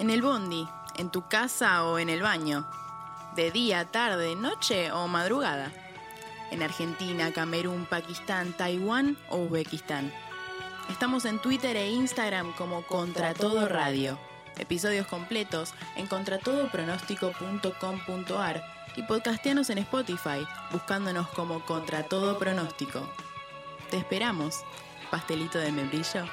En el bondi, en tu casa o en el baño. De día, tarde, noche o madrugada. En Argentina, Camerún, Pakistán, Taiwán o Uzbekistán. Estamos en Twitter e Instagram como Contra Todo Radio. Episodios completos en contratodopronóstico.com.ar y podcastianos en Spotify, buscándonos como Contra Todo Pronóstico. Te esperamos, pastelito de membrillo.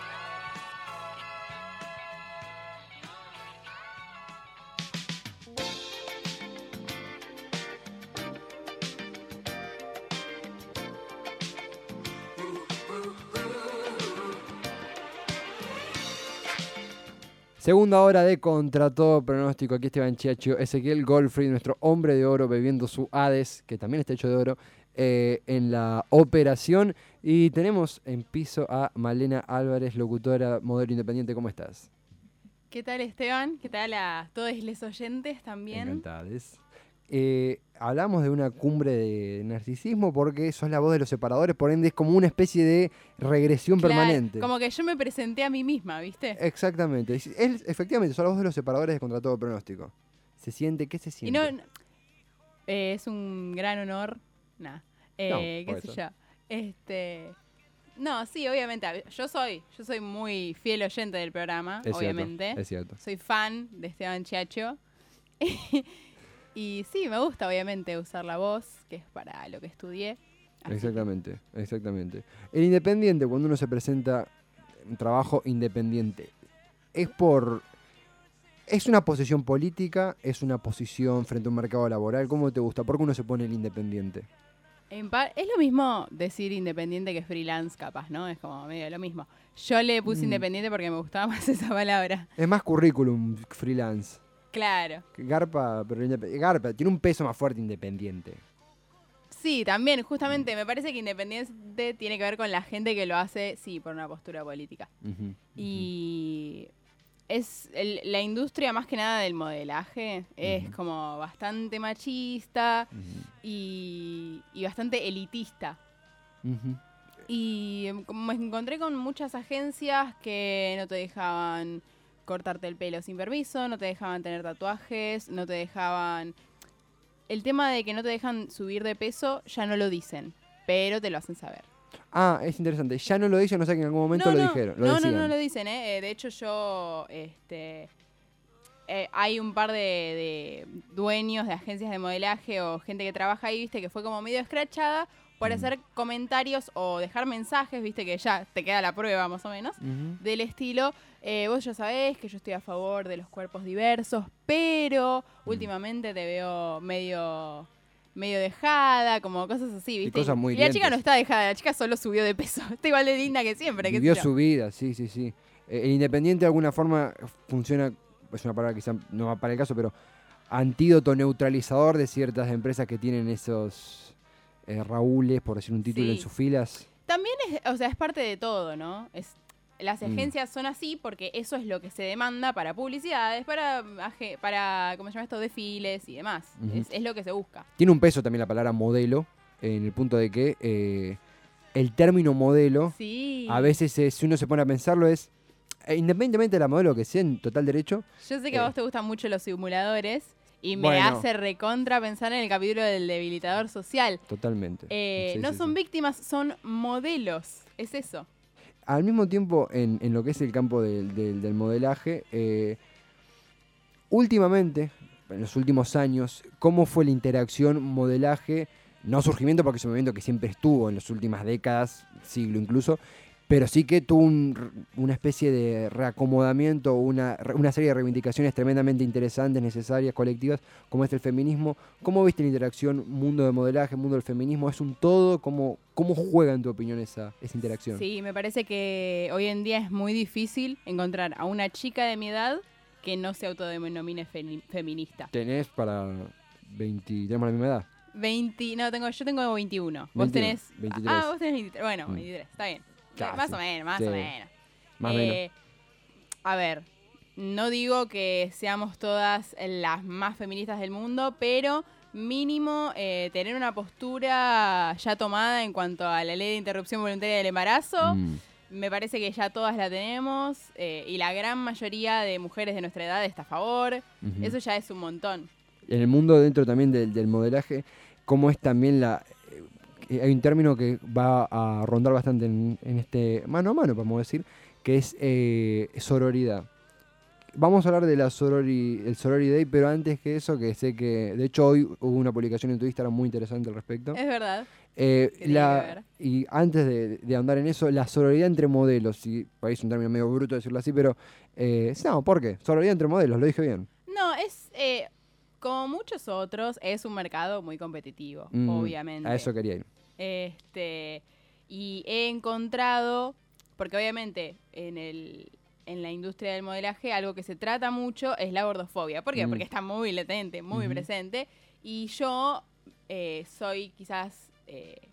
Segunda hora de Contra todo pronóstico. Aquí Esteban Chiacho, Ezequiel Goldfried, nuestro hombre de oro, bebiendo su Hades, que también está hecho de oro, eh, en la operación. Y tenemos en piso a Malena Álvarez, locutora, modelo independiente. ¿Cómo estás? ¿Qué tal Esteban? ¿Qué tal a todos los oyentes también? Encantadas. Eh, hablamos de una cumbre de narcisismo porque sos la voz de los separadores, por ende es como una especie de regresión Claro, permanente. Como que yo me presenté a mí misma, ¿viste? Exactamente. Es, es- efectivamente, sos la voz de los separadores de contra todo pronóstico. ¿Se siente? ¿Qué se siente? no, no- eh, es un gran honor. Nah. Eh, por qué sé yo. Este. No, sí, obviamente. Yo soy, yo soy muy fiel oyente del programa, Es obviamente. Cierto, es cierto. Soy fan de Esteban Chiacho. y sí, me gusta, obviamente, usar la voz, que es para lo que estudié. Exactamente, exactamente. El independiente, cuando uno se presenta un trabajo independiente, es por. ¿Es una posición política? ¿Es una posición frente a un mercado laboral? ¿Cómo te gusta? ¿Por qué uno se pone el independiente? En es lo mismo decir independiente que freelance, capaz, ¿no? Es como medio lo mismo. Yo le puse Mm. independiente porque me gustaba más esa palabra. Es más currículum freelance. Claro. Garpa, pero Garpa tiene un peso más fuerte independiente. Sí, también, justamente, me parece que independiente tiene que ver con la gente que lo hace, sí, por una postura política. Y es el- la industria más que nada del modelaje es como bastante machista y, y bastante elitista. Y como me encontré con muchas agencias que no te dejaban cortarte el pelo sin permiso, no te dejaban tener tatuajes, no te dejaban... El tema de que no te dejan subir de peso ya no lo dicen, pero te lo hacen saber. Ah, es interesante. Ya no lo dicen, no sé que en algún momento no, lo no, dijeron. Lo no, no, decían. no lo dicen, ¿eh? Eh, De hecho, yo, este, eh, hay un par de, de dueños de agencias de modelaje o gente que trabaja ahí, viste, que fue como medio escrachada por Mm. hacer comentarios o dejar mensajes, viste, que ya te queda la prueba más o menos, del estilo, eh, vos ya sabés que yo estoy a favor de los cuerpos diversos, pero Mm. últimamente te veo medio medio dejada, como cosas así, ¿viste? cosas muy y la chica no está dejada, la chica solo subió de peso. Está igual de digna que siempre, Vivió su vida, sí, sí, sí. Eh, El independiente de alguna forma funciona, es una palabra quizá no va para el caso, pero antídoto neutralizador de ciertas empresas que tienen esos eh, Raúles, por decir un título, en sus filas. También es, o sea, es parte de todo, ¿no? Es, las Mm. agencias son así porque eso es lo que se demanda para publicidades, para, para ¿cómo se llama esto? Desfiles y demás. Es, es lo que se busca. Tiene un peso también la palabra modelo, en el punto de que eh, el término modelo, Sí. a veces, eh, si uno se pone a pensarlo, es, eh, independientemente de la modelo que sea en total derecho, Yo sé que eh. a vos te gustan mucho los simuladores y me Bueno. hace recontra pensar en el capítulo del debilitador social. totalmente. Eh, Sí, no sí, son víctimas, son modelos. Es eso. Al mismo tiempo, en, en lo que es el campo del, del- del modelaje, eh, últimamente, en los últimos años, ¿cómo fue la interacción modelaje? No surgimiento porque es un movimiento que siempre estuvo en las últimas décadas, siglo incluso, pero sí que tuvo un una especie de reacomodamiento, una, una serie de reivindicaciones tremendamente interesantes, necesarias, colectivas, como es el feminismo. ¿Cómo viste la interacción mundo de modelaje, mundo del feminismo? ¿Es un todo? ¿Cómo, cómo juega, en tu opinión, esa, esa interacción? Sí, me parece que hoy en día es muy difícil encontrar a una chica de mi edad que no se autodenomine feminista. Tenés para 20, tenemos la misma edad. 20, no, tengo, yo tengo 21. Vos 21, tenés. 23. Ah, vos tenés 23. Bueno, Mm. 23, está bien. Casi, Más o menos, más sí. o menos. Más menos. Eh, A ver, no digo que seamos todas las más feministas del mundo, pero mínimo eh, tener una postura ya tomada en cuanto a la ley de interrupción voluntaria del embarazo, Mm. me parece que ya todas la tenemos eh, y la gran mayoría de mujeres de nuestra edad está a favor. Eso ya es un montón. En el mundo dentro también del, del modelaje, cómo es también la... eh, hay un término que va a rondar bastante en, en este mano a mano, podemos decir, que es eh, sororidad. Vamos a hablar de la sorori, el Sorority Day, pero antes que eso, que sé que, de hecho hoy hubo una publicación en tu Instagram muy interesante al respecto. Es verdad. Eh, y antes de, de ahondar en eso, la sororidad entre modelos, si parece un término medio bruto decirlo así, pero no, ¿por qué? Sororidad entre modelos, lo dije bien. No, es, como muchos otros, es un mercado muy competitivo, Mm, obviamente. A eso quería ir. Este, y he encontrado, porque obviamente en el en la industria del modelaje algo que se trata mucho es la gordofobia. ¿Por qué? Mm. Porque está muy latente, muy presente. Y yo eh, soy quizás eh,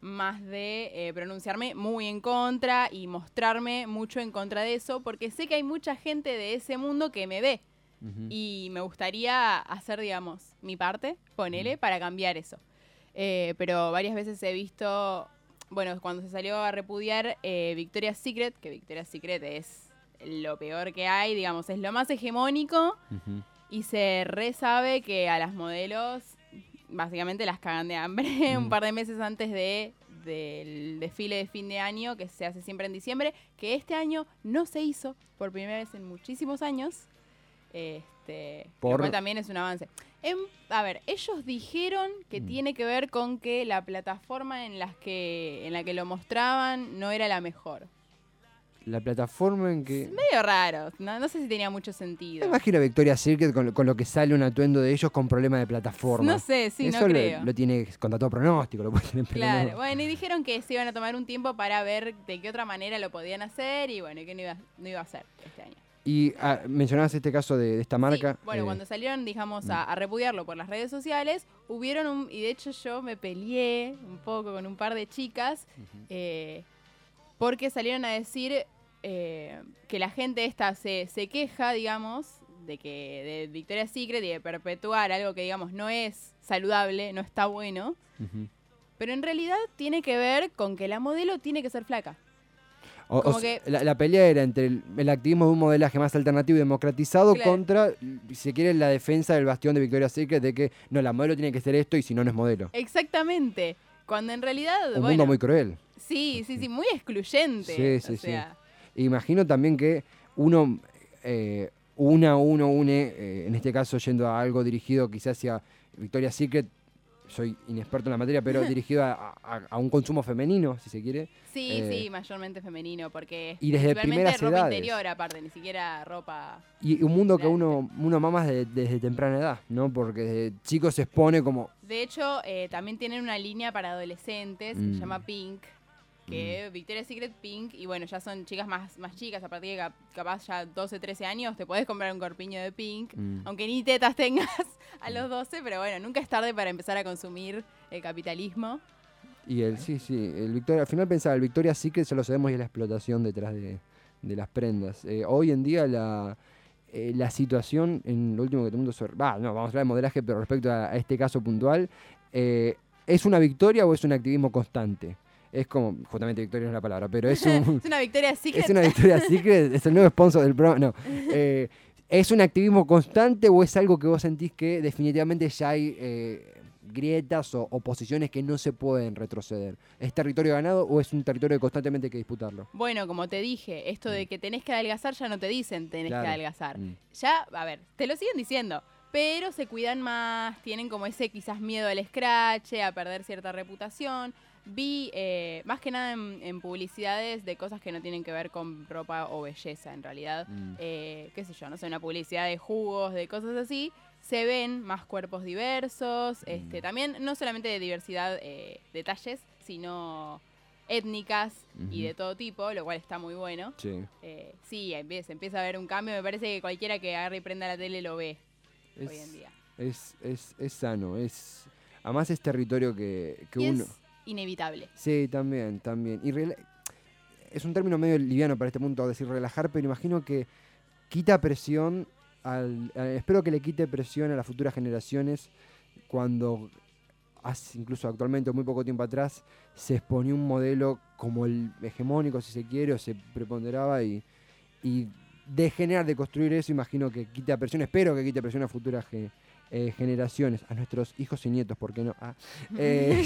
más de eh, pronunciarme muy en contra y mostrarme mucho en contra de eso, porque sé que hay mucha gente de ese mundo que me ve. Y me gustaría hacer, digamos, mi parte, ponele, para cambiar eso. Eh, pero varias veces he visto, bueno, cuando se salió a repudiar eh, Victoria's Secret, que Victoria's Secret es lo peor que hay, digamos, es lo más hegemónico Ujú. y se re sabe que a las modelos básicamente las cagan de hambre Mm. un par de meses antes de del desfile de fin de año que se hace siempre en diciembre, que este año no se hizo por primera vez en muchísimos años. Este, Por- lo cual también es un avance. A ver, ellos dijeron que Mm. tiene que ver con que la plataforma en las que en la que lo mostraban no era la mejor. La plataforma en que... Medio raro, no, no sé si tenía mucho sentido. imagino a Victoria's Secret con, lo- con lo que sale un atuendo de ellos con problema de plataforma. No sé, sí, Eso no lo, creo. lo tiene contra todo pronóstico, lo puede tener Claro, no. bueno, y dijeron que se iban a tomar un tiempo para ver de qué otra manera lo podían hacer y bueno, que no iba, no iba a hacer este año. Y ah, mencionabas este caso de, de esta marca. Sí, bueno, eh, cuando salieron, digamos, a, a repudiarlo por las redes sociales, hubieron un, y de hecho yo me peleé un poco con un par de chicas, eh, porque salieron a decir eh, que la gente esta se, se queja, digamos, de que de Victoria's Secret y de perpetuar algo que, digamos, no es saludable, no está bueno, pero en realidad tiene que ver con que la modelo tiene que ser flaca. O- o como sea, que- la, la pelea era entre el, el activismo de un modelaje más alternativo y democratizado Claro. contra, si quiere, la defensa del bastión de Victoria's Secret de que no, la modelo tiene que ser esto y si no, no es modelo. Exactamente. Cuando en realidad, Un bueno, mundo muy cruel. sí, sí, sí, muy excluyente. Sí, sí, o sí. sea, Imagino también que uno, eh, una a uno une, eh, en este caso yendo a algo dirigido quizás hacia Victoria's Secret, soy inexperto en la materia, pero dirigido a, a- a un consumo femenino, si se quiere. Sí, Eh, sí, mayormente femenino, porque y desde primeras ropa edades. interior aparte, ni siquiera ropa... Y un mundo que uno, uno mama desde, desde temprana edad, ¿no? Porque desde chico se expone como... De hecho, eh, también tienen una línea para adolescentes que Mm. se llama Pink, que Victoria's Secret Pink, y bueno, ya son chicas más, más chicas, a partir de cap- capaz ya 12, 13 años, te podés comprar un corpiño de Pink, mm, aunque ni tetas tengas a los 12, pero bueno, nunca es tarde para empezar a consumir el capitalismo. Y el, sí, sí, el Victoria, al final pensaba, el Victoria's Secret se lo sabemos y es la explotación detrás de, de las prendas. Eh, hoy en día la, eh, la situación, en lo último que todo el mundo... sobre- Va, no, vamos a hablar de modelaje, pero respecto a, a este caso puntual, eh, ¿es una victoria o es un activismo constante? Es como, justamente victoria no es la palabra, pero es un... Es una Victoria's Secret. es una victoria Secret, es el nuevo sponsor del programa, no. Eh, ¿Es un activismo constante o es algo que vos sentís que definitivamente ya hay eh, grietas o, o posiciones que no se pueden retroceder? ¿Es territorio ganado o es un territorio que constantemente hay que disputarlo? Bueno, como te dije, esto de que tenés que adelgazar ya no te dicen tenés Claro. que adelgazar. Mm. Ya, a ver, te lo siguen diciendo, pero se cuidan más, tienen como ese quizás miedo al scratch, a perder cierta reputación. Vi eh, más que nada en, en publicidades de cosas que no tienen que ver con ropa o belleza en realidad. Mm. Eh, qué sé yo, no sé, una publicidad de jugos, de cosas así. Se ven más cuerpos diversos, este, Mm. también no solamente de diversidad eh, de talles, sino étnicas y de todo tipo, lo cual está muy bueno. Sí. Eh, sí, empieza, empieza a haber un cambio. Me parece que cualquiera que agarre y prenda la tele lo ve hoy en día. es, es, es sano, es... Además es territorio que, que uno... es inevitable. Sí, también, también. Y es un término medio liviano para este punto decir relajar, pero imagino que quita presión, al, espero que le quite presión a las futuras generaciones cuando, incluso actualmente, muy poco tiempo atrás, se exponía un modelo como el hegemónico, si se quiere, o se preponderaba y, y de generar, de construir eso, imagino que quita presión, espero que quite presión a futuras eh, generaciones, a nuestros hijos y nietos, ¿por qué no? Ah, eh,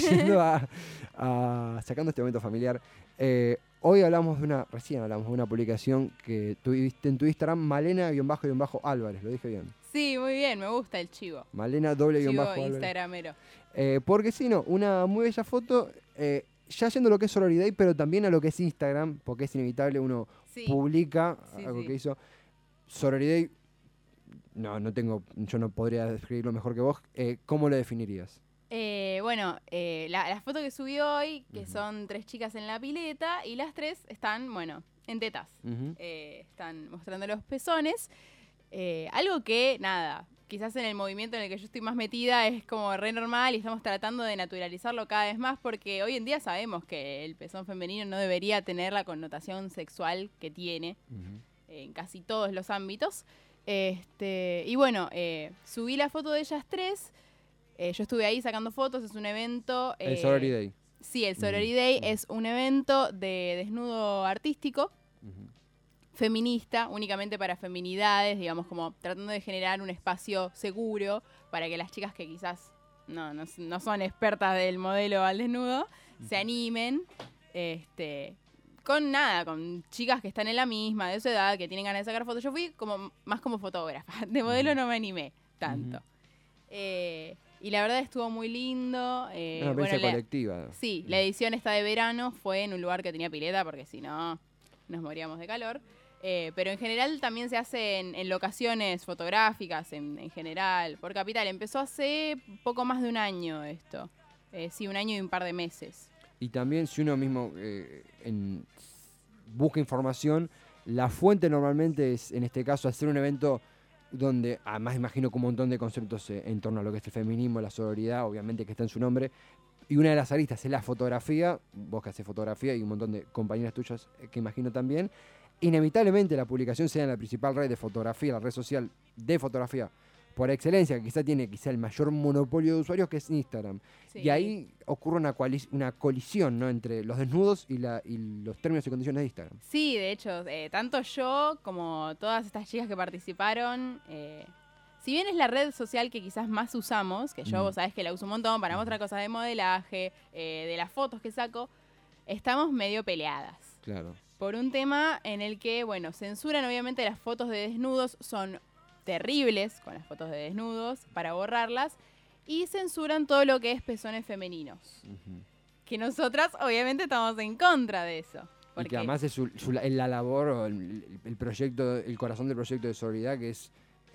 sacando este momento familiar, eh, hoy hablamos de una, recién hablamos de una publicación que tuviste en tu Instagram, Malena-Álvarez, lo dije bien. Sí, muy bien, me gusta el chivo. Malena doble chivo bajo Instagramero. porque si no, una muy bella foto, ya yendo lo que es Sororidad, pero también a lo que es Instagram, porque es inevitable, uno publica algo que hizo. Sororidad, no, no tengo, yo no podría describirlo mejor que vos. Eh, ¿Cómo lo definirías? Eh, bueno, eh, la, foto que subí hoy, que son tres chicas en la pileta, y las tres están, bueno, en tetas. están mostrando los pezones. algo que, nada, quizás en el movimiento en el que yo estoy más metida es como re normal y estamos tratando de naturalizarlo cada vez más porque hoy en día sabemos que el pezón femenino no debería tener la connotación sexual que tiene en casi todos los ámbitos. Este, y bueno, eh, subí la foto de ellas tres. Eh, yo estuve ahí sacando fotos, es un evento. el Sorority Day. Sí, el Sorority Day es un evento de desnudo artístico feminista, únicamente para feminidades, digamos, como tratando de generar un espacio seguro para que las chicas que quizás no, no, son expertas del modelo al desnudo se animen. Este, con nada, con chicas que están en la misma, de su edad, que tienen ganas de sacar fotos. Yo fui como más como fotógrafa. De modelo no me animé tanto. Eh, y la verdad estuvo muy lindo. Eh, Una bueno, colectiva. Sí, la edición esta de verano fue en un lugar que tenía pileta, porque si no, nos moríamos de calor. Eh, pero en general también se hace en, locaciones fotográficas, en, general, por Capital. Empezó hace poco más de un año esto. Eh, sí, un año y un par de meses. Y también si uno mismo eh, busca información, la fuente normalmente es, en este caso, hacer un evento donde, además imagino con un montón de conceptos en torno a lo que es el feminismo, la sororidad, obviamente que está en su nombre, y una de las aristas es la fotografía, vos que haces fotografía y un montón de compañeras tuyas que imagino también, inevitablemente la publicación sea en la principal red de fotografía, la red social de fotografía por excelencia, que quizá tiene quizá el mayor monopolio de usuarios, que es Instagram. Y ahí ocurre una, una colisión ¿no? entre los desnudos y, la, y los términos y condiciones de Instagram. Sí, de hecho, eh, tanto yo como todas estas chicas que participaron, eh, si bien es la red social que quizás más usamos, que yo mm. vos sabés que la uso un montón para mostrar cosas de modelaje, eh, de las fotos que saco, estamos medio peleadas. Claro por un tema en el que, bueno, censuran obviamente las fotos de desnudos, son terribles con las fotos de desnudos para borrarlas, y censuran todo lo que es pezones femeninos. Que nosotras obviamente estamos en contra de eso. Porque además es la labor, el, el, proyecto, el corazón del proyecto de solidaridad que es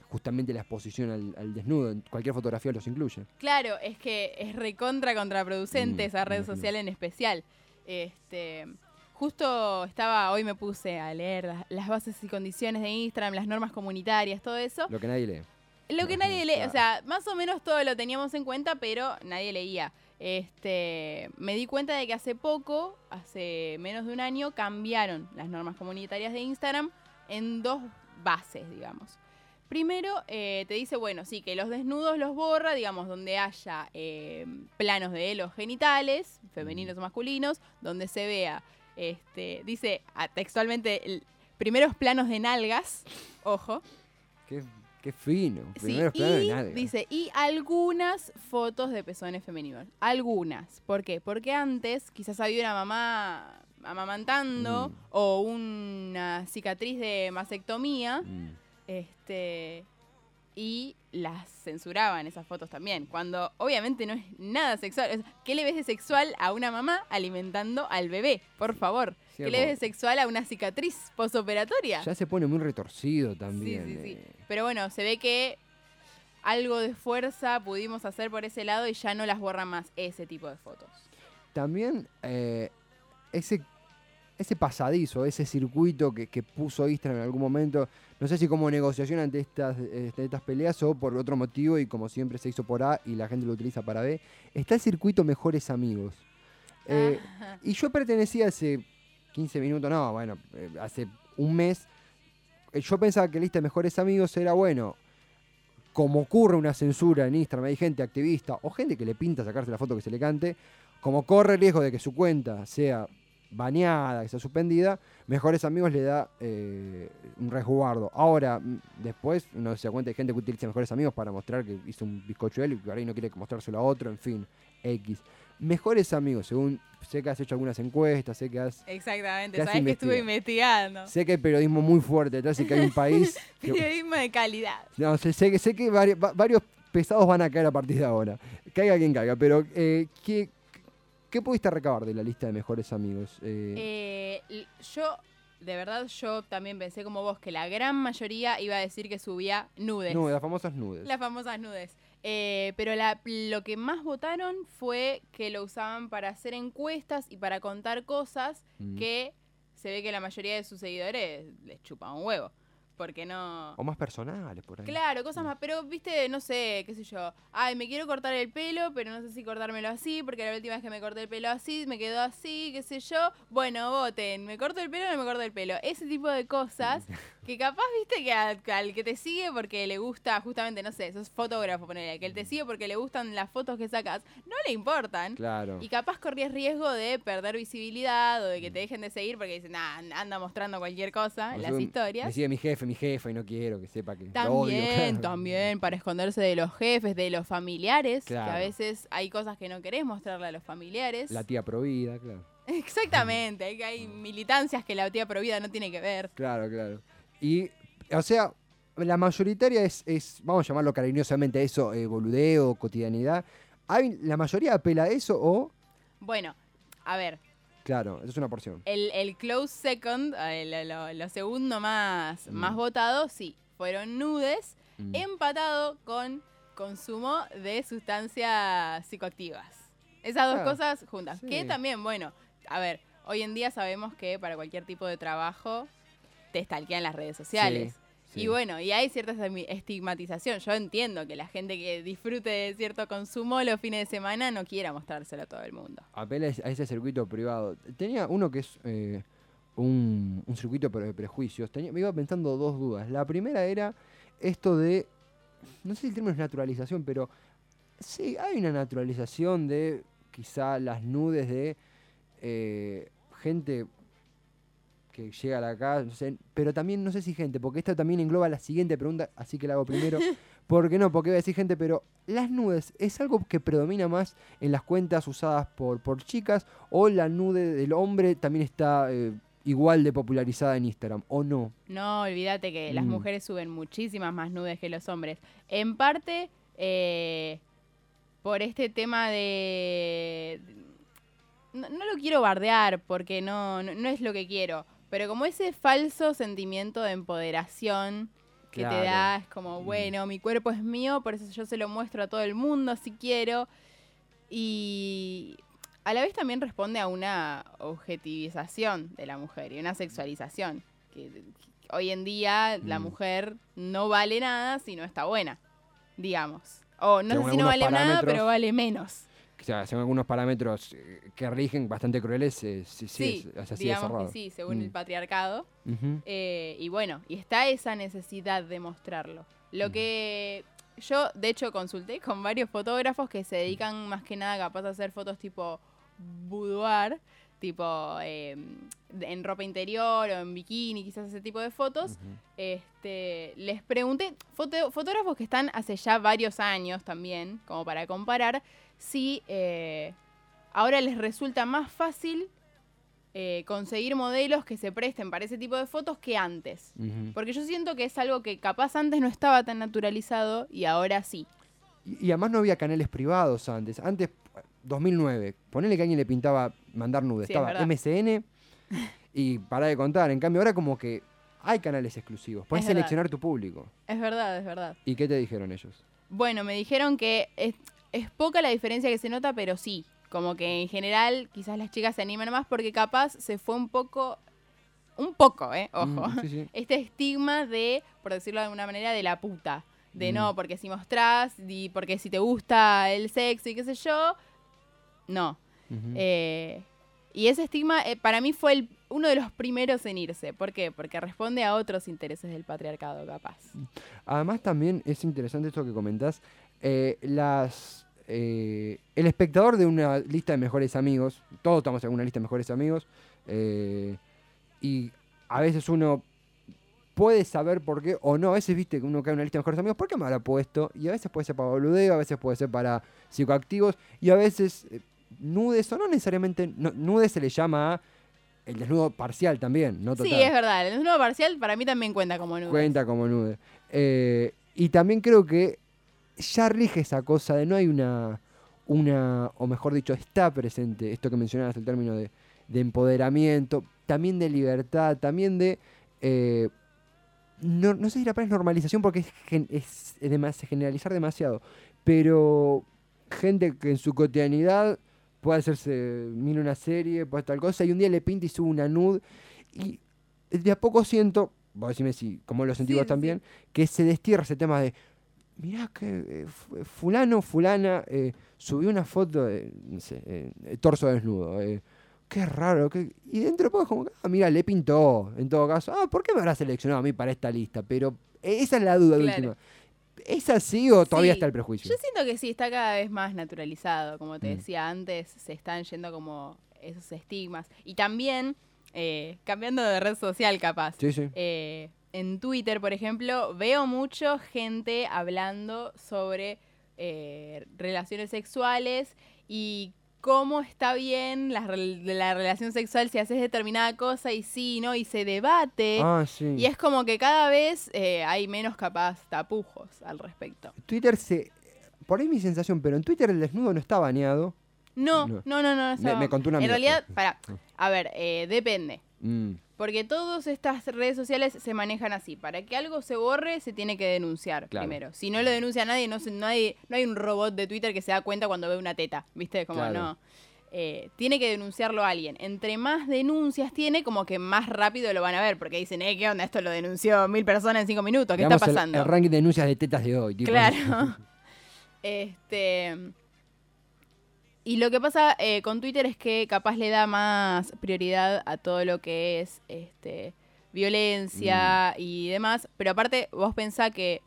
justamente la exposición al, desnudo. En cualquier fotografía los incluye. Claro, es que es recontra contraproducente mm, esa red social en especial. Este, Justo estaba, hoy me puse a leer las, bases y condiciones de Instagram, las normas comunitarias, todo eso. Lo que nadie lee. Lo que nadie lee, o sea, más o menos todo lo teníamos en cuenta, pero nadie leía. Este, me di cuenta de que hace poco, hace menos de un año, cambiaron las normas comunitarias de Instagram en dos bases, digamos. Primero, eh, te dice, bueno, sí, que los desnudos los borra, digamos, donde haya eh, planos de los genitales, femeninos o masculinos, donde se vea este, dice ah, textualmente primeros planos de nalgas, ojo. Qué, fino, primeros planos de nalgas. Dice, y algunas fotos de pezones femeninos. Algunas. ¿Por qué? Porque antes quizás había una mamá amamantando mm. o una cicatriz de mastectomía. Mm. Este, y las censuraban esas fotos también, cuando obviamente no es nada sexual. ¿Qué le ves de sexual a una mamá alimentando al bebé? Por favor. ¿Qué le ves de sexual a una cicatriz posoperatoria? Ya se pone muy retorcido también. Sí, sí, sí. Eh. Pero bueno, se ve que algo de fuerza pudimos hacer por ese lado y ya no las borra más ese tipo de fotos. También eh, ese ese pasadizo, ese circuito que, puso Instagram en algún momento, no sé si como negociación ante estas, este, estas peleas o por otro motivo y como siempre se hizo por A y la gente lo utiliza para B, está el circuito Mejores Amigos. Eh, y yo pertenecía hace 15 minutos, no, bueno, eh, hace un mes, eh, yo pensaba que lista de Mejores Amigos era bueno, como ocurre una censura en Instagram, hay gente activista o gente que le pinta sacarse la foto que se le cante, como corre el riesgo de que su cuenta sea baneada, que sea suspendida, Mejores Amigos le da eh, un resguardo. Ahora, mm, después uno se da cuenta de gente que utiliza Mejores Amigos para mostrar que hizo un bizcocho él y que ahora no quiere mostrárselo a otro, en fin, X. Mejores Amigos, según sé que has hecho algunas encuestas, sé que has... Exactamente, ¿Qué has sabes que estuve investigando. Sé que hay periodismo muy fuerte detrás y que hay un país... que- Periodismo de calidad. no, sé, sé que, sé varios pesados van a caer a partir de ahora. Caiga quien caiga, pero eh, ¿qué, ¿qué pudiste recabar de la lista de mejores amigos? Eh, Eh, yo, de verdad, yo también pensé como vos que la gran mayoría iba a decir que subía nudes. nudes, las famosas nudes. Las famosas nudes. Eh, pero la- lo que más votaron fue que lo usaban para hacer encuestas y para contar cosas Mm. que se ve que la mayoría de sus seguidores les chupan un huevo. Porque no... O más personales por ahí. Claro, cosas más, pero viste, no sé, qué sé yo. Ay, me quiero cortar el pelo, pero no sé si cortármelo así, porque la última vez que me corté el pelo así, me quedó así, qué sé yo. Bueno, voten, ¿me corto el pelo o no me corto el pelo? Ese tipo de cosas que capaz, viste, que a- al que te sigue porque le gusta, justamente, no sé, sos fotógrafo, ponele, que él te sigue porque le gustan las fotos que sacas, no le importan. Claro. Y capaz corrías riesgo de perder visibilidad o de que te dejen de seguir porque dicen, nah, anda mostrando cualquier cosa en las historias. Me sigue mi jefe, mi jefa, y no quiero que sepa que lo odio. También, claro. también, para esconderse de los jefes, de los familiares, que a veces hay cosas que no querés mostrarle a los familiares. La tía provida, claro. Exactamente, hay, hay militancias que la tía provida no tiene que ver. Claro, claro. Y, o sea, la mayoritaria es, es vamos a llamarlo cariñosamente eso, eh, boludeo, cotidianidad. Hay, ¿La mayoría apela a eso o...? Bueno, a ver, Claro, eso es una porción. el, el close second, eh, lo, segundo más, Mm. más votado, sí, fueron nudes, Mm. empatado con consumo de sustancias psicoactivas. Esas dos Claro, cosas juntas. sí. Que también, bueno, a ver, hoy en día sabemos que para cualquier tipo de trabajo te stalkean las redes sociales. Sí, sí. Y bueno, y hay cierta esti- estigmatización. Yo entiendo que la gente que disfrute de cierto consumo los fines de semana no quiera mostrárselo a todo el mundo. apela a ese circuito privado. Tenía uno que es eh, un, un circuito de prejuicios. Tenía- me iba pensando dos dudas. La primera era esto de, no sé si el término es naturalización, pero sí, hay una naturalización de quizá las nudes de eh, gente que llega a la casa, no sé, pero también no sé si gente, porque esto también engloba la siguiente pregunta, así que la hago primero. ¿Por qué no? Porque voy a decir gente, pero las nudes es algo que predomina más en las cuentas usadas por, por chicas o la nude del hombre también está eh, igual de popularizada en Instagram o no. No, olvídate que las Mm. mujeres suben muchísimas más nudes que los hombres. En parte, eh, por este tema de... No, no lo quiero bardear porque no, no, no es lo que quiero, pero como ese falso sentimiento de empoderación que te da, es como, Mm. bueno, mi cuerpo es mío, por eso yo se lo muestro a todo el mundo si quiero. Y a la vez también responde a una objetivización de la mujer y una sexualización. Que, que hoy en día la Mm. mujer no vale nada si no está buena, digamos. O no Según sé si no vale nada, pero vale menos. O sea, según algunos parámetros eh, que rigen, bastante crueles, eh, sí, sí, Sí, es, es así digamos que sí, según Mm. el patriarcado. Ujú. Eh, y bueno, y está esa necesidad de mostrarlo. Lo Mm. que yo, de hecho, consulté con varios fotógrafos que se dedican más que nada capaz a hacer fotos tipo boudoir, tipo eh, de- en ropa interior o en bikini, quizás ese tipo de fotos. Este, les pregunté, foto- fotógrafos que están hace ya varios años también, como para comparar, si eh, ahora les resulta más fácil eh, conseguir modelos que se presten para ese tipo de fotos que antes. Porque yo siento que es algo que capaz antes no estaba tan naturalizado y ahora sí. Y, y además no había canales privados antes. Antes, 2009, ponele que alguien le pintaba mandar nudes. Sí, es Estaba verdad. MCN y para de contar. En cambio, ahora como que hay canales exclusivos. Puedes Es seleccionar tu público. Es verdad, es verdad. ¿Y qué te dijeron ellos? Bueno, me dijeron que es, es poca la diferencia que se nota, pero sí. Como que en general quizás las chicas se animan más porque capaz se fue un poco, un poco, ¿eh? Ojo. Mm, sí, sí. Este estigma de, por decirlo de alguna manera, de la puta. De Mm. no, porque si mostrás, y porque si te gusta el sexo y qué sé yo, no. Eh, y ese estigma eh, para mí fue el- uno de los primeros en irse. ¿Por qué? Porque responde a otros intereses del patriarcado, capaz. Además también es interesante esto que comentás. eh, las, eh, el espectador de una lista de mejores amigos, todos estamos en una lista de mejores amigos, Eh, y a veces uno puede saber por qué o no. A veces, viste, que uno cae en una lista de mejores amigos, ¿por qué me habrá puesto? Y a veces puede ser para boludeo, a veces puede ser para psicoactivos, y a veces eh, nudes, o no necesariamente, no, nudes se le llama a el desnudo parcial también, no total. Sí, es verdad. El desnudo parcial para mí también cuenta como nude. Cuenta como nude. Eh, y también creo que ya rige esa cosa de no hay una, una, o mejor dicho, está presente esto que mencionabas, el término de, de empoderamiento, también de libertad, también de... eh, no, no sé si la palabra es normalización porque es, es, generalizar demasiado, pero gente que en su cotidianidad puede hacerse, mira una serie, puede tal cosa, y un día le pinta y sube una nude, y de a poco siento, vos decime si, como lo sentí Sí, vos sí, también, que se destierra ese tema de, mirá que eh, fu- fulano, fulana, eh, subió una foto de, no sé, eh, eh, torso desnudo, eh, qué raro, qué... y dentro de poco es como, ah, mira, le pintó, en todo caso, ah, ¿por qué me habrá seleccionado a mí para esta lista? Pero eh, esa es la duda Claro. última. ¿Es así o todavía Sí, está el prejuicio? Yo siento que sí, está cada vez más naturalizado. Como te Mm. decía antes, se están yendo como esos estigmas. Y también, eh, cambiando de red social capaz, Sí, sí. eh, en Twitter, por ejemplo, veo mucho gente hablando sobre eh, relaciones sexuales y cómo está bien la, rel- la relación sexual si haces determinada cosa y sí, ¿no? Y se debate. Ah, sí. Y es como que cada vez eh, hay menos capaz tapujos al respecto. Twitter se... Por ahí mi sensación, pero en Twitter el desnudo no está baneado. No, No. no, no, no. Me- contó una En realidad, para, a ver, eh, depende. Mm, Porque todas estas redes sociales se manejan así. Para que algo se borre, se tiene que denunciar Claro. primero. Si no lo denuncia nadie, no, se- nadie, no hay un robot de Twitter que se da cuenta cuando ve una teta. ¿Viste? Como Claro. no. Eh, tiene que denunciarlo alguien. Entre más denuncias tiene, como que más rápido lo van a ver. Porque dicen, eh, ¿qué onda? Esto lo denunció mil personas en cinco minutos. ¿Qué Digamos, está el- pasando? El, ranking de denuncias de tetas de hoy. tipo. Claro. este. Y lo que pasa eh, con Twitter es que capaz le da más prioridad a todo lo que es este violencia Mm. y demás. Pero aparte, vos pensás que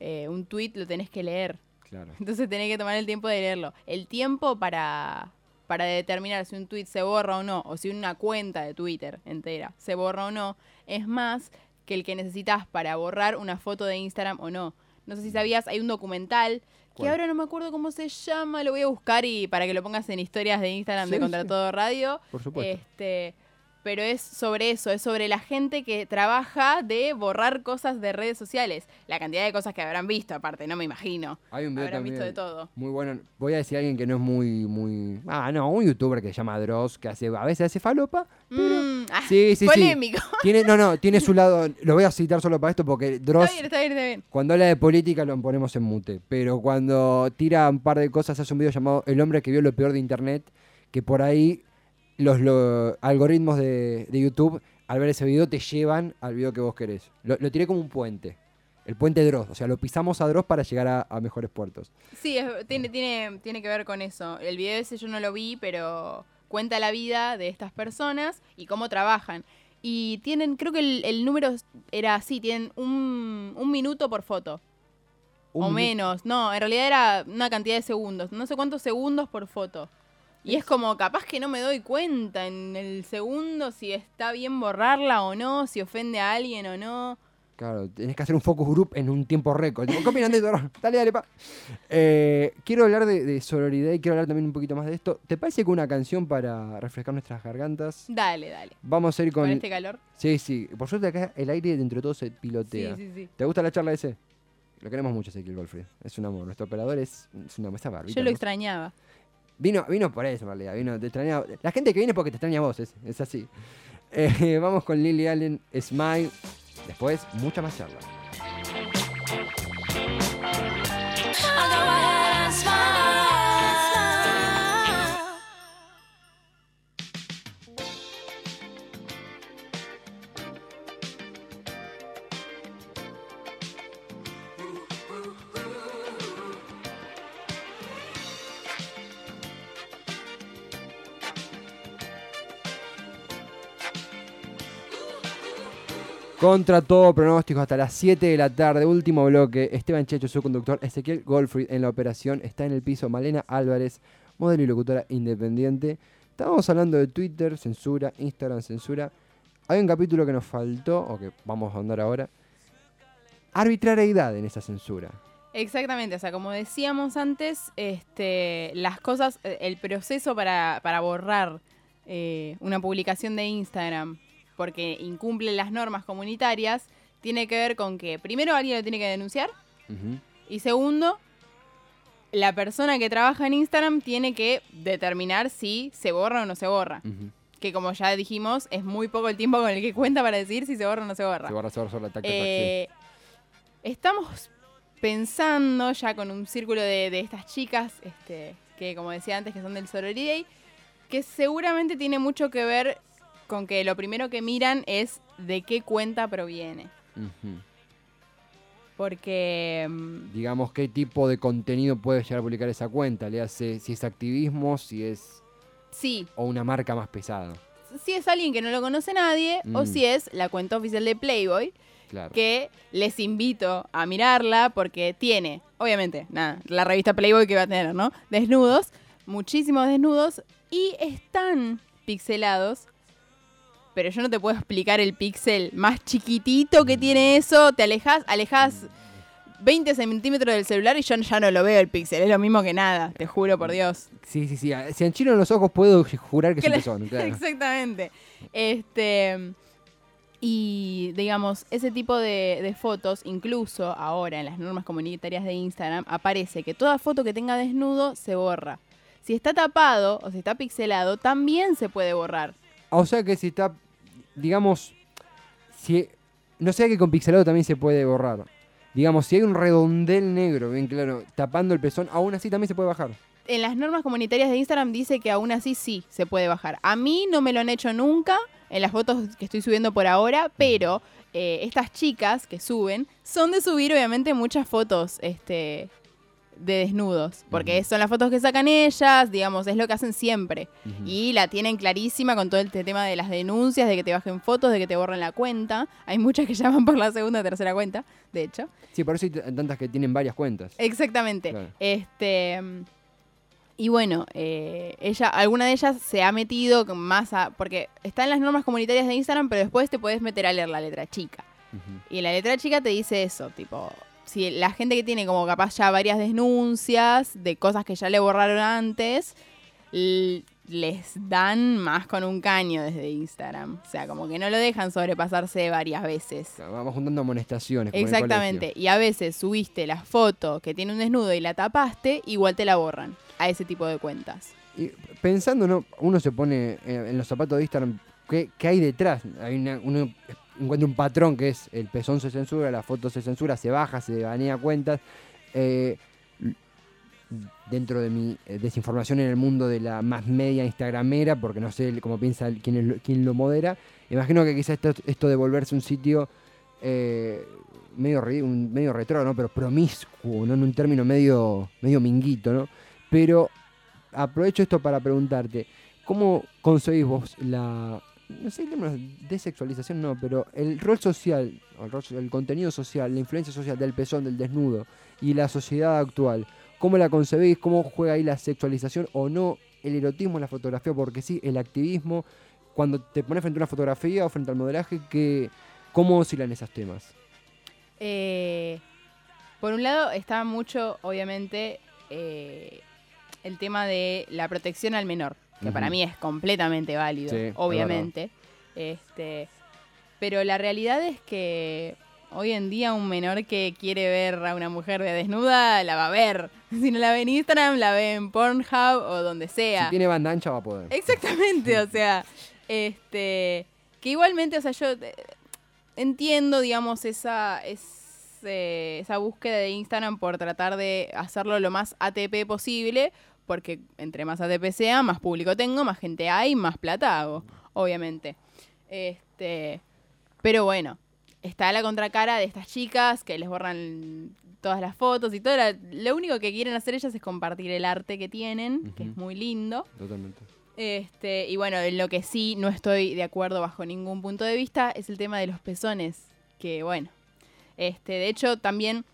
eh, un tweet lo tenés que leer. Claro. Entonces tenés que tomar el tiempo de leerlo. El tiempo para, para determinar si un tweet se borra o no, o si una cuenta de Twitter entera se borra o no, es más que el que necesitas para borrar una foto de Instagram o no. No sé si sabías, hay un documental que ahora no me acuerdo cómo se llama, lo voy a buscar y para que lo pongas en historias de Instagram de Contra sí. Todo Radio. Por supuesto. Este, pero es sobre eso, es sobre la gente que trabaja de borrar cosas de redes sociales. La cantidad de cosas que habrán visto, aparte, no me imagino. Hay un video Habrán visto de todo. Muy bueno. Voy a decir a alguien que no es muy, muy. Ah, no, un youtuber que se llama Dross, que hace, a veces hace falopa. Pero. Mm, ah, Sí, sí, sí. polémico. Tiene, no, no, tiene su lado. Lo voy a citar solo para esto porque Dross, Está bien, está bien, está bien. cuando habla de política, lo ponemos en mute. Pero cuando tira un par de cosas, hace un video llamado El hombre que vio lo peor de internet. Que por ahí los, lo- algoritmos de, de YouTube, al ver ese video, te llevan al video que vos querés. Lo, lo tiré como un puente. El puente Dross. O sea, lo pisamos a Dross para llegar a, a mejores puertos. Sí, es- tiene, tiene, tiene que ver con eso. El video ese yo no lo vi, pero cuenta la vida de estas personas y cómo trabajan. Y tienen, creo que el, el número era así, tienen un, un minuto por foto. Un o menos. No, en realidad era una cantidad de segundos. No sé cuántos segundos por foto. Y es como, capaz que no me doy cuenta en el segundo si está bien borrarla o no, si ofende a alguien o no. Claro, tenés que hacer un focus group en un tiempo récord. ¿Qué opinan de esto? Dale, dale, pa. Eh, quiero hablar de, de sororidad y quiero hablar también un poquito más de esto. ¿Te parece que una canción para refrescar nuestras gargantas? Dale, dale. Vamos a ir con... Con este calor. Sí, sí. Por suerte acá el aire dentro de todo se Sí, pilotea. sí, sí. ¿Te gusta la charla ese? Lo queremos mucho, Ezequiel Goldfried. Es un amor. Nuestro operador es, es una mesa barbita. Yo lo ¿no? extrañaba. Vino, vino por eso, en realidad. Vino, te extraña- La gente que viene es porque te extraña a vos, es, así. Eh, vamos con Lily Allen, Smile. Después, mucha más charla. Contra todo pronóstico, hasta las 7 de la tarde, último bloque. Esteban Checho, su conductor. Ezequiel Goldfried en la operación. Está en el piso Malena Álvarez, modelo y locutora independiente. Estábamos hablando de Twitter, censura, Instagram, censura. Hay un capítulo que nos faltó, o que vamos a andar ahora. Arbitrariedad en esa censura. Exactamente, o sea, como decíamos antes, este, las cosas, eh, el proceso para, para borrar eh, una publicación de Instagram porque incumple las normas comunitarias, tiene que ver con que primero alguien lo tiene que denunciar y segundo, la persona que trabaja en Instagram tiene que determinar si se borra o no se borra. Que como ya dijimos, es muy poco el tiempo con el que cuenta para decir si se borra o no se borra. Se borra, se borra, se borra, tac, tac, tac, sí. Eh, estamos pensando ya con un círculo de, de estas chicas, este, que como decía antes, que son del Sorority Day, que seguramente tiene mucho que ver con que lo primero que miran es de qué cuenta proviene. Porque mm, Digamos, qué tipo de contenido puede llegar a publicar esa cuenta. Le hace si es activismo, si es. sí, o una marca más pesada. si es alguien que no lo conoce nadie o Mm. si es la cuenta oficial de Playboy, Claro. que les invito a mirarla porque tiene, obviamente, nada, la revista Playboy que va a tener, ¿no? Desnudos, muchísimos desnudos y están pixelados. Pero yo no te puedo explicar el pixel más chiquitito que tiene eso. Te alejas, alejas 20 centímetros del celular y yo ya no lo veo el pixel. Es lo mismo que nada, te juro por Dios. Sí, sí, sí. Si enchilan los ojos, puedo jurar que. Claro. Exactamente. Este. Y digamos, ese tipo de, de fotos, incluso ahora en las normas comunitarias de Instagram, aparece que toda foto que tenga desnudo se borra. Si está tapado o si está pixelado, también se puede borrar. O sea que si está, digamos, si no sé que con pixelado también se puede borrar. Digamos, si hay un redondel negro, bien claro, tapando el pezón, aún así también se puede bajar. En las normas comunitarias de Instagram dice que aún así sí se puede bajar. A mí no me lo han hecho nunca en las fotos que estoy subiendo por ahora, pero eh, estas chicas que suben son de subir obviamente muchas fotos este, de desnudos, porque son las fotos que sacan ellas, digamos, es lo que hacen siempre. Y la tienen clarísima con todo este tema de las denuncias, de que te bajen fotos, de que te borren la cuenta. Hay muchas que llaman por la segunda o tercera cuenta, de hecho. Sí, por eso hay tantas que tienen varias cuentas. Exactamente. Claro. Este. Y bueno, eh, ella, alguna de ellas se ha metido más a. Porque está en las normas comunitarias de Instagram, pero después te puedes meter a leer la letra chica. Y la letra chica te dice eso, tipo. Si la gente que tiene como capaz ya varias denuncias de cosas que ya le borraron antes, les dan más con un caño desde Instagram. O sea, como que no lo dejan sobrepasarse varias veces. Vamos juntando amonestaciones. Exactamente. Y a veces subiste la foto que tiene un desnudo y la tapaste, igual te la borran a ese tipo de cuentas. Y pensando, ¿no? uno se pone eh, en los zapatos de Instagram, ¿qué, qué hay detrás? Hay una- uno encuentra un patrón que es el pezón se censura, la foto se censura, se baja, se banea cuentas. Eh, dentro de mi eh, desinformación en el mundo de la más media instagramera, porque no sé cómo piensa quién, quién lo modera, imagino que quizás esto, esto de volverse un sitio eh, medio, medio retro, ¿no? pero promiscuo, ¿no? en un término medio, medio minguito, ¿no? Pero aprovecho esto para preguntarte, ¿cómo concebís vos la, no sé, términos de desexualización no, pero el rol social, el, el contenido social, la influencia social del pezón, del desnudo y la sociedad actual? ¿Cómo la concebís? ¿Cómo juega ahí la sexualización o no? El erotismo en la fotografía, porque sí, el activismo, cuando te pones frente a una fotografía o frente al modelaje, que, ¿cómo oscilan esos temas? Eh, por un lado está mucho, obviamente, eh, el tema de la protección al menor, que para mí es completamente válido, Sí, es obviamente. Este, pero la realidad es que hoy en día un menor que quiere ver a una mujer de desnuda la va a ver. Si no la ve en Instagram, la ve en Pornhub o donde sea. Si tiene banda ancha va a poder. Exactamente, o sea, este, que igualmente, o sea, yo eh, entiendo, digamos, esa, esa búsqueda de Instagram por tratar de hacerlo lo más ATP posible, porque entre más ATP sea, más público tengo, más gente hay, más plata hago, obviamente. Este, pero bueno, está la contracara de estas chicas que les borran todas las fotos y todo. lo único que quieren hacer ellas es compartir el arte que tienen, que es muy lindo. Totalmente. Este, y bueno, en lo que sí no estoy de acuerdo bajo ningún punto de vista es el tema de los pezones. Que bueno. Este, de hecho, también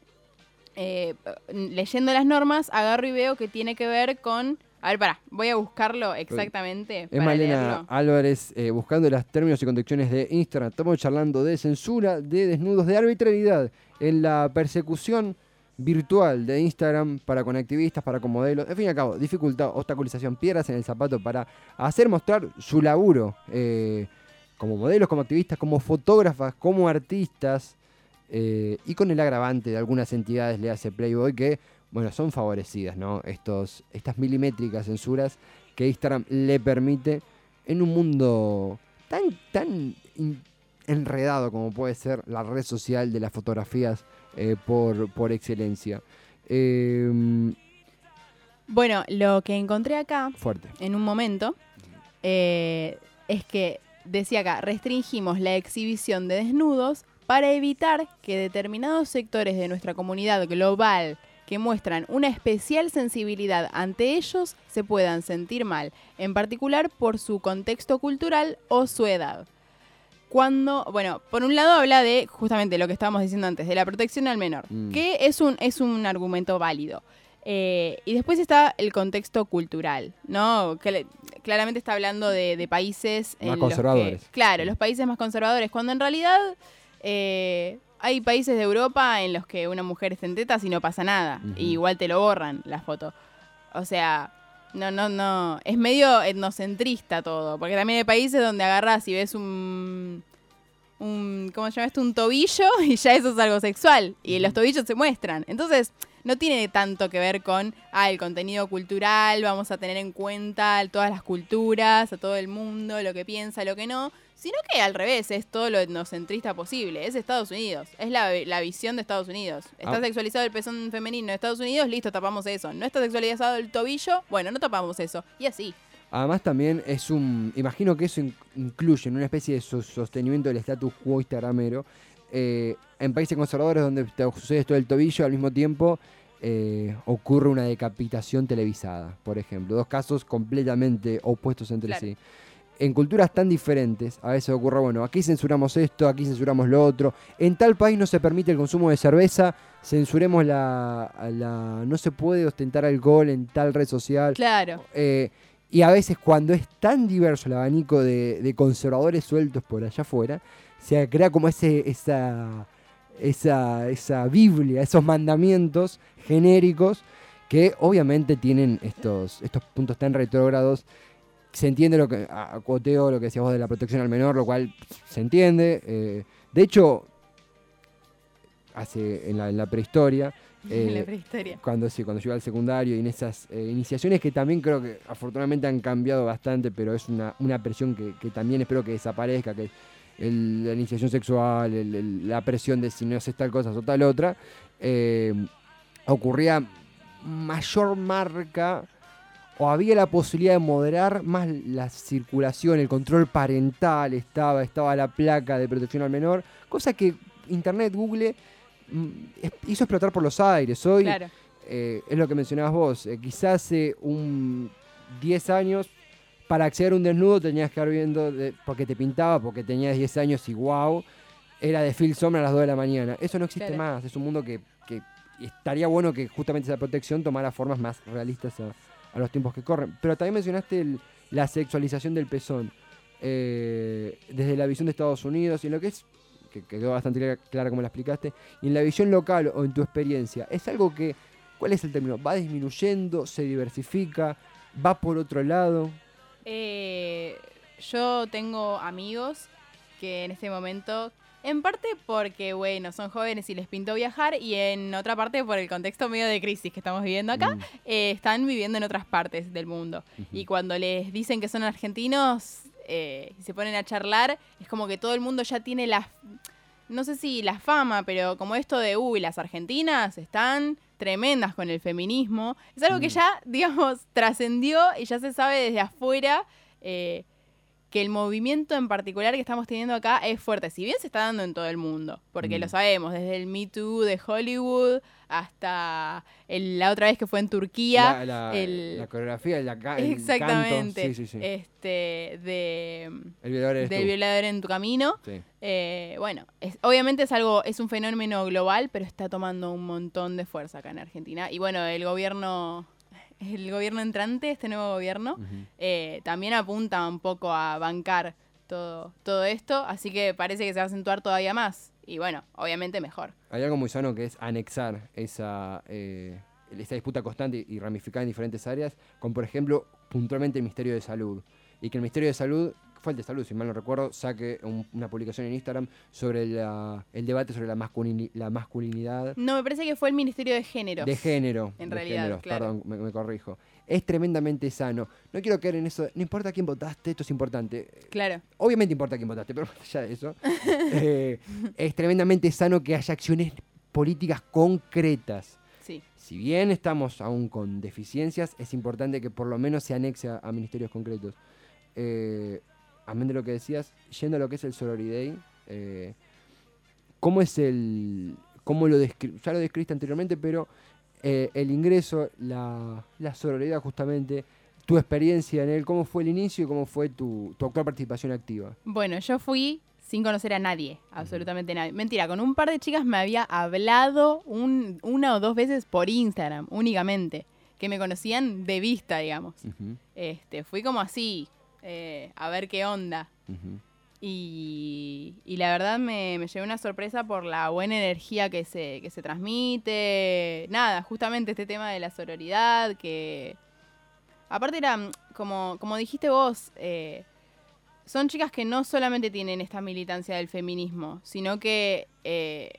eh, leyendo las normas, agarro y veo que tiene que ver con A ver, pará, voy a buscarlo exactamente. Es para Malena leerlo. Álvarez eh, buscando los términos y condiciones de Instagram. Estamos charlando de censura, de desnudos, de arbitrariedad en la persecución virtual de Instagram para con activistas, para con modelos. En fin y al cabo, dificultad, obstaculización, piedras en el zapato para hacer mostrar su laburo eh, como modelos, como activistas, como fotógrafas, como artistas. Eh, y con el agravante de algunas entidades, le hace Playboy, que, bueno, son favorecidas, ¿no? Estos, estas milimétricas censuras que Instagram le permite en un mundo tan, tan enredado como puede ser la red social de las fotografías eh, por, por excelencia. Eh, Bueno, lo que encontré acá fuerte. en un momento eh, es que decía acá, restringimos la exhibición de desnudos para evitar que determinados sectores de nuestra comunidad global que muestran una especial sensibilidad ante ellos se puedan sentir mal, en particular por su contexto cultural o su edad. Cuando, bueno, por un lado habla de justamente lo que estábamos diciendo antes, de la protección al menor, Mm. que es un, es un argumento válido. Eh, y después está el contexto cultural, ¿no? Que claramente está hablando de, de países... en Más los que- conservadores. claro, los países más conservadores, cuando en realidad eh, hay países de Europa en los que una mujer está en tetas y no pasa nada. Y igual te lo borran la foto. O sea, no, no, no. Es medio etnocentrista todo. Porque también hay países donde agarras y ves un. un ¿Cómo se llama esto? Un tobillo y ya eso es algo sexual. Y los tobillos se muestran. Entonces, no tiene tanto que ver con ah, el contenido cultural, vamos a tener en cuenta todas las culturas, a todo el mundo, lo que piensa, lo que no. Sino que al revés, es todo lo etnocentrista posible. Es Estados Unidos. Es la, la visión de Estados Unidos. Está Ah. sexualizado el pezón femenino de Estados Unidos, listo, tapamos eso. No está sexualizado el tobillo, bueno, no tapamos eso. Y así. Además también es un, imagino que eso in- incluye en una especie de so- sostenimiento del status quo instagramero, eh, en países conservadores donde te sucede esto del tobillo, al mismo tiempo eh, ocurre una decapitación televisada, por ejemplo. Dos casos completamente opuestos entre Claro. sí. En culturas tan diferentes, a veces ocurre, bueno, aquí censuramos esto, aquí censuramos lo otro. En tal país no se permite el consumo de cerveza, censuremos la, la no se puede ostentar alcohol en tal red social. Claro. Eh, y a veces cuando es tan diverso el abanico de, de conservadores sueltos por allá afuera, se crea como ese, esa, esa, esa Biblia, esos mandamientos genéricos que obviamente tienen estos, estos puntos tan retrógrados. Se entiende lo que, a- acoteo lo que decías vos de la protección al menor, lo cual se entiende. eh, de hecho, hace, en, la, en la prehistoria, En la eh, prehistoria. cuando sí, cuando llegó al secundario y en esas eh, iniciaciones que también creo que afortunadamente han cambiado bastante, pero es una, una presión que, que también espero que desaparezca, que el- la iniciación sexual, el- el- la presión de si no haces tal cosa o tal otra, eh, ocurría mayor marca o había la posibilidad de moderar más la circulación, el control parental estaba, estaba la placa de protección al menor, cosa que Internet, Google mm, hizo explotar por los aires. Hoy Claro. eh, es lo que mencionabas vos, eh, quizás hace un 10 años para acceder a un desnudo tenías que estar viendo de- porque te pintaba, porque tenías 10 años y wow, era de Phil Sombra a las 2 de la mañana. Eso no existe Claro. más, es un mundo que, que estaría bueno que justamente esa protección tomara formas más realistas a, a los tiempos que corren. Pero también mencionaste la sexualización del pezón. eh, desde la visión de Estados Unidos y en lo que es, que quedó bastante clara, clara como la explicaste, y en la visión local o en tu experiencia, es algo que, ¿cuál es el término? ¿Va disminuyendo? ¿Se diversifica? ¿Va por otro lado? Eh, yo tengo amigos que en este momento, en parte porque, bueno, son jóvenes y les pintó viajar, y en otra parte por el contexto medio de crisis que estamos viviendo acá, Mm, eh, están viviendo en otras partes del mundo. Y cuando les dicen que son argentinos eh, y se ponen a charlar, es como que todo el mundo ya tiene la, no sé si la fama, pero como esto de, uy, las argentinas están tremendas con el feminismo. Es algo que Mm. ya, digamos, trascendió y ya se sabe desde afuera eh, que el movimiento en particular que estamos teniendo acá es fuerte. Si bien se está dando en todo el mundo, porque Mm. lo sabemos, desde el Me Too de Hollywood hasta el- la otra vez que fue en Turquía. la, la- el- la coreografía, el, el Exactamente. canto. Sí, sí, sí. Este, de el violador del tú. violador en tu camino. Sí. Eh, bueno, es- obviamente es algo, es un fenómeno global, pero está tomando un montón de fuerza acá en Argentina. Y bueno, el gobierno el gobierno entrante, este nuevo gobierno, eh, también apunta un poco a bancar todo, todo esto, así que parece que se va a acentuar todavía más. Y bueno, obviamente mejor. Hay algo muy sano que es anexar esa, eh, esa disputa constante y ramificada en diferentes áreas, con por ejemplo puntualmente el Ministerio de Salud. Y que el Ministerio de Salud, fue el de Salud si mal no recuerdo, saque un- una publicación en Instagram sobre la- el debate sobre la, masculini- la masculinidad No, me parece que fue el Ministerio de Género. de género. En de realidad, géneros, claro. Perdón, me, me corrijo. Es tremendamente sano. No quiero caer en eso, no importa quién votaste, esto es importante. Claro. Obviamente importa quién votaste, pero más allá de eso, eh, es tremendamente sano que haya acciones políticas concretas. Sí. Si bien estamos aún con deficiencias, es importante que por lo menos se anexe a, a ministerios concretos. Eh, amén de lo que decías, yendo a lo que es el Sorority Day, eh, ¿cómo es el. cómo lo ya lo describiste anteriormente, pero eh, el ingreso, la, la sororidad justamente, tu experiencia en él, cómo fue el inicio y cómo fue tu, tu actual participación activa? Bueno, yo fui sin conocer a nadie, absolutamente nadie. Mentira, con un par de chicas me había hablado un- una o dos veces por Instagram, únicamente, que me conocían de vista, digamos. Este, fui como así, eh, a ver qué onda. Y, y la verdad me, me llevé una sorpresa por la buena energía que se, que se transmite. Nada, justamente este tema de la sororidad, que aparte era, mm, como, como dijiste vos, eh, son chicas que no solamente tienen esta militancia del feminismo, sino que eh,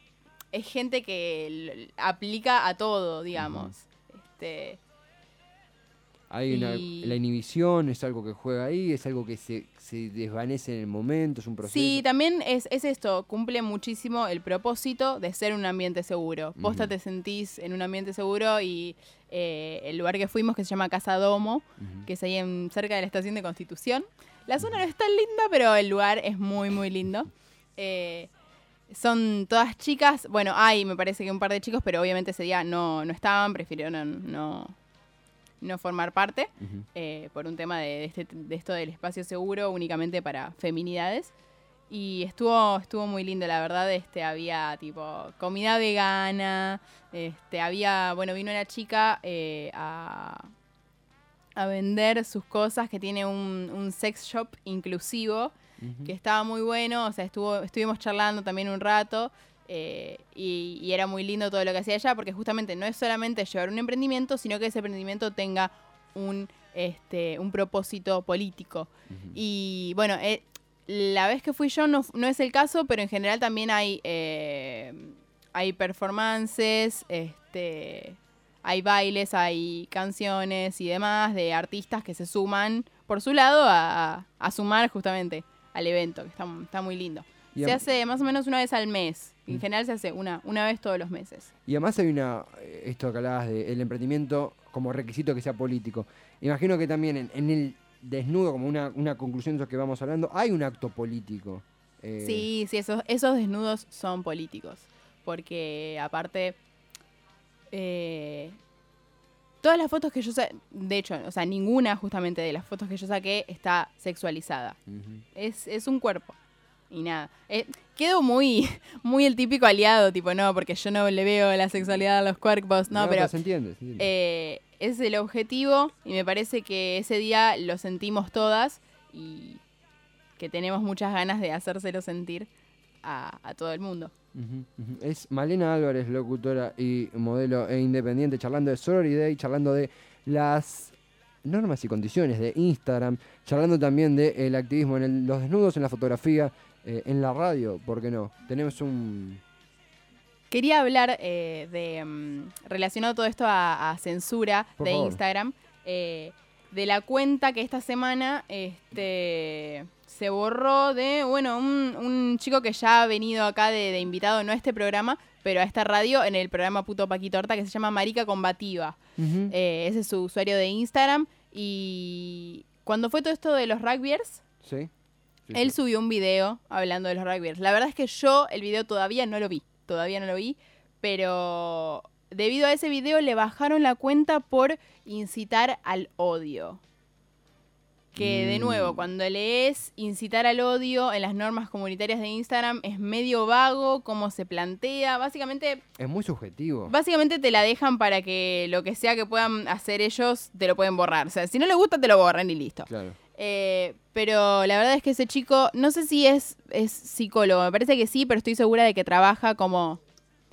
es gente que aplica a todo, digamos. Este, Hay una- la inhibición es algo que juega ahí, es algo que se, se desvanece en el momento, es un proceso. Sí, también es, es esto, cumple muchísimo el propósito de ser un ambiente seguro. Posta Ujú. te sentís en un ambiente seguro y eh, el lugar que fuimos, que se llama Casa Domo, Ujú. que es ahí en- cerca de la estación de Constitución. La zona no es tan linda, pero el lugar es muy, muy lindo. Eh, son todas chicas, bueno, hay me parece que un par de chicos, pero obviamente ese día no, no estaban, prefirieron no, no formar parte eh, por un tema de, de este- de esto del espacio seguro únicamente para feminidades. Y estuvo, estuvo muy lindo, la verdad. Este, había tipo comida vegana. Este, había, bueno, vino una chica eh, a, a vender sus cosas que tiene un, un sex shop inclusivo que estaba muy bueno, o sea, estuvo, estuvimos charlando también un rato eh, y, y era muy lindo todo lo que hacía ella, porque justamente no es solamente llevar un emprendimiento, sino que ese emprendimiento tenga un, este, un propósito político. Y bueno, eh, la vez que fui yo no, no es el caso, pero en general también hay, eh, hay performances, este, hay bailes, hay canciones y demás de artistas que se suman por su lado a, a- sumar justamente al evento, que está, está muy lindo. Se hace más o menos una vez al mes. En general se hace una, una vez todos los meses. Y además hay una, eh, esto que hablabas del emprendimiento como requisito que sea político. Imagino que también en, en el desnudo, como una, una conclusión de eso que vamos hablando, hay un acto político. Eh, Sí, sí, esos, esos desnudos son políticos. Porque aparte, eh, todas las fotos que yo saqué, de hecho, o sea, ninguna justamente de las fotos que yo saqué está sexualizada. Es, es un cuerpo. Y nada. Eh, quedo muy, muy el típico aliado, tipo, no, porque yo no le veo la sexualidad a los cuerpos. No, pero se entiende. se entiende. eh, es el objetivo y me parece que ese día lo sentimos todas y que tenemos muchas ganas de hacérselo sentir a, a todo el mundo. Es Malena Álvarez, locutora y modelo e independiente, charlando de Sorority Day, charlando de las normas y condiciones de Instagram, charlando también del activismo en el- los desnudos, en la fotografía, eh, en la radio, ¿por qué no? Tenemos un... Quería hablar eh, de, mm, relacionado todo esto a, a censura Por de favor. Instagram, eh, de la cuenta que esta semana este, se borró de, bueno, un, un chico que ya ha venido acá de, de invitado, no a este programa, pero a esta radio, en el programa Puto Paquitorta, que se llama Marica Combativa. Ese es su usuario de Instagram. Y cuando fue todo esto de los rugbyers, ¿Sí? Sí, él sí. subió un video hablando de los rugbyers. La verdad es que yo el video todavía no lo vi. Todavía no lo vi. Pero debido a ese video le bajaron la cuenta por incitar al odio. que de Mm. nuevo, cuando lees incitar al odio en las normas comunitarias de Instagram es medio vago, cómo se plantea, básicamente Es muy subjetivo. Básicamente te la dejan para que lo que sea que puedan hacer ellos te lo pueden borrar. O sea, si no le gusta, te lo borran y listo. Claro. Eh, pero la verdad es que ese chico, no sé si es, es psicólogo, me parece que sí, pero estoy segura de que trabaja como...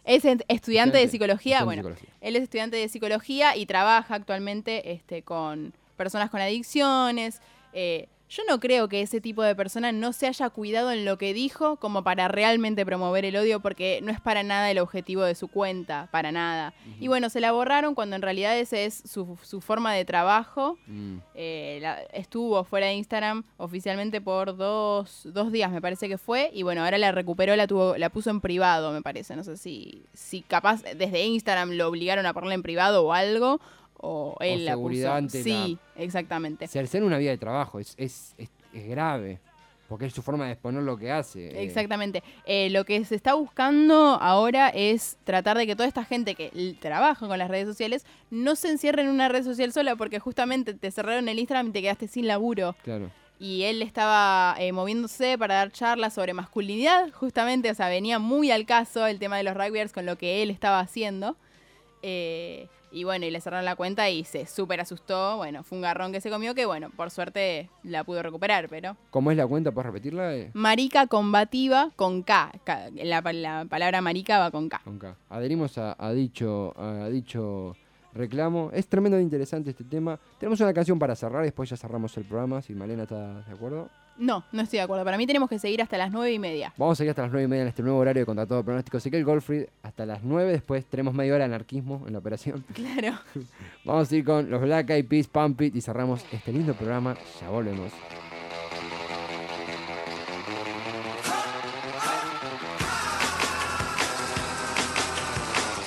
Es estudiante de psicología, estudiante bueno, de psicología. él es estudiante de psicología y trabaja actualmente este, con personas con adicciones. Eh, yo no creo que ese tipo de persona no se haya cuidado en lo que dijo como para realmente promover el odio, porque no es para nada el objetivo de su cuenta, para nada. Y bueno, se la borraron cuando en realidad ese es su, su forma de trabajo. Mm. Eh, la- estuvo fuera de Instagram oficialmente por dos, dos días, me parece que fue. Y bueno, ahora la recuperó, la tuvo, la puso en privado, me parece. No sé si, si capaz desde Instagram lo obligaron a ponerla en privado o algo. O él la seguridad puso. ante Sí, exactamente. Cercenar una vida de trabajo es, es, es, es grave. Porque es su forma de exponer lo que hace. eh. Exactamente. Eh, lo que se está buscando ahora es tratar de que toda esta gente que trabaja con las redes sociales no se encierre en una red social sola porque justamente te cerraron el Instagram y te quedaste sin laburo. Claro. y él estaba eh, moviéndose para dar charlas sobre masculinidad, justamente, o sea, venía muy al caso el tema de los rugbyers con lo que él estaba haciendo. Eh, y bueno, y le cerraron la cuenta y se súper asustó. Bueno, fue un garrón que se comió que, bueno, por suerte la pudo recuperar, pero... ¿Cómo es la cuenta? ¿Puedes repetirla? Eh, Marica combativa con K. K- La, la palabra marica va con K. con K. Adherimos a, a dicho, a dicho reclamo. Es tremendo interesante este tema. Tenemos una canción para cerrar, después ya cerramos el programa, si Malena está de acuerdo. No, no estoy de acuerdo. Para mí tenemos que seguir hasta las nueve y media. Vamos a seguir hasta las 9 y media en este nuevo horario de Contra Todo Pronóstico. Ezequiel Goldfried hasta las 9, después tenemos media hora de anarquismo en la operación. Claro. Vamos a ir con los Black Eyed Peas, Pump It y cerramos este lindo programa. Ya volvemos.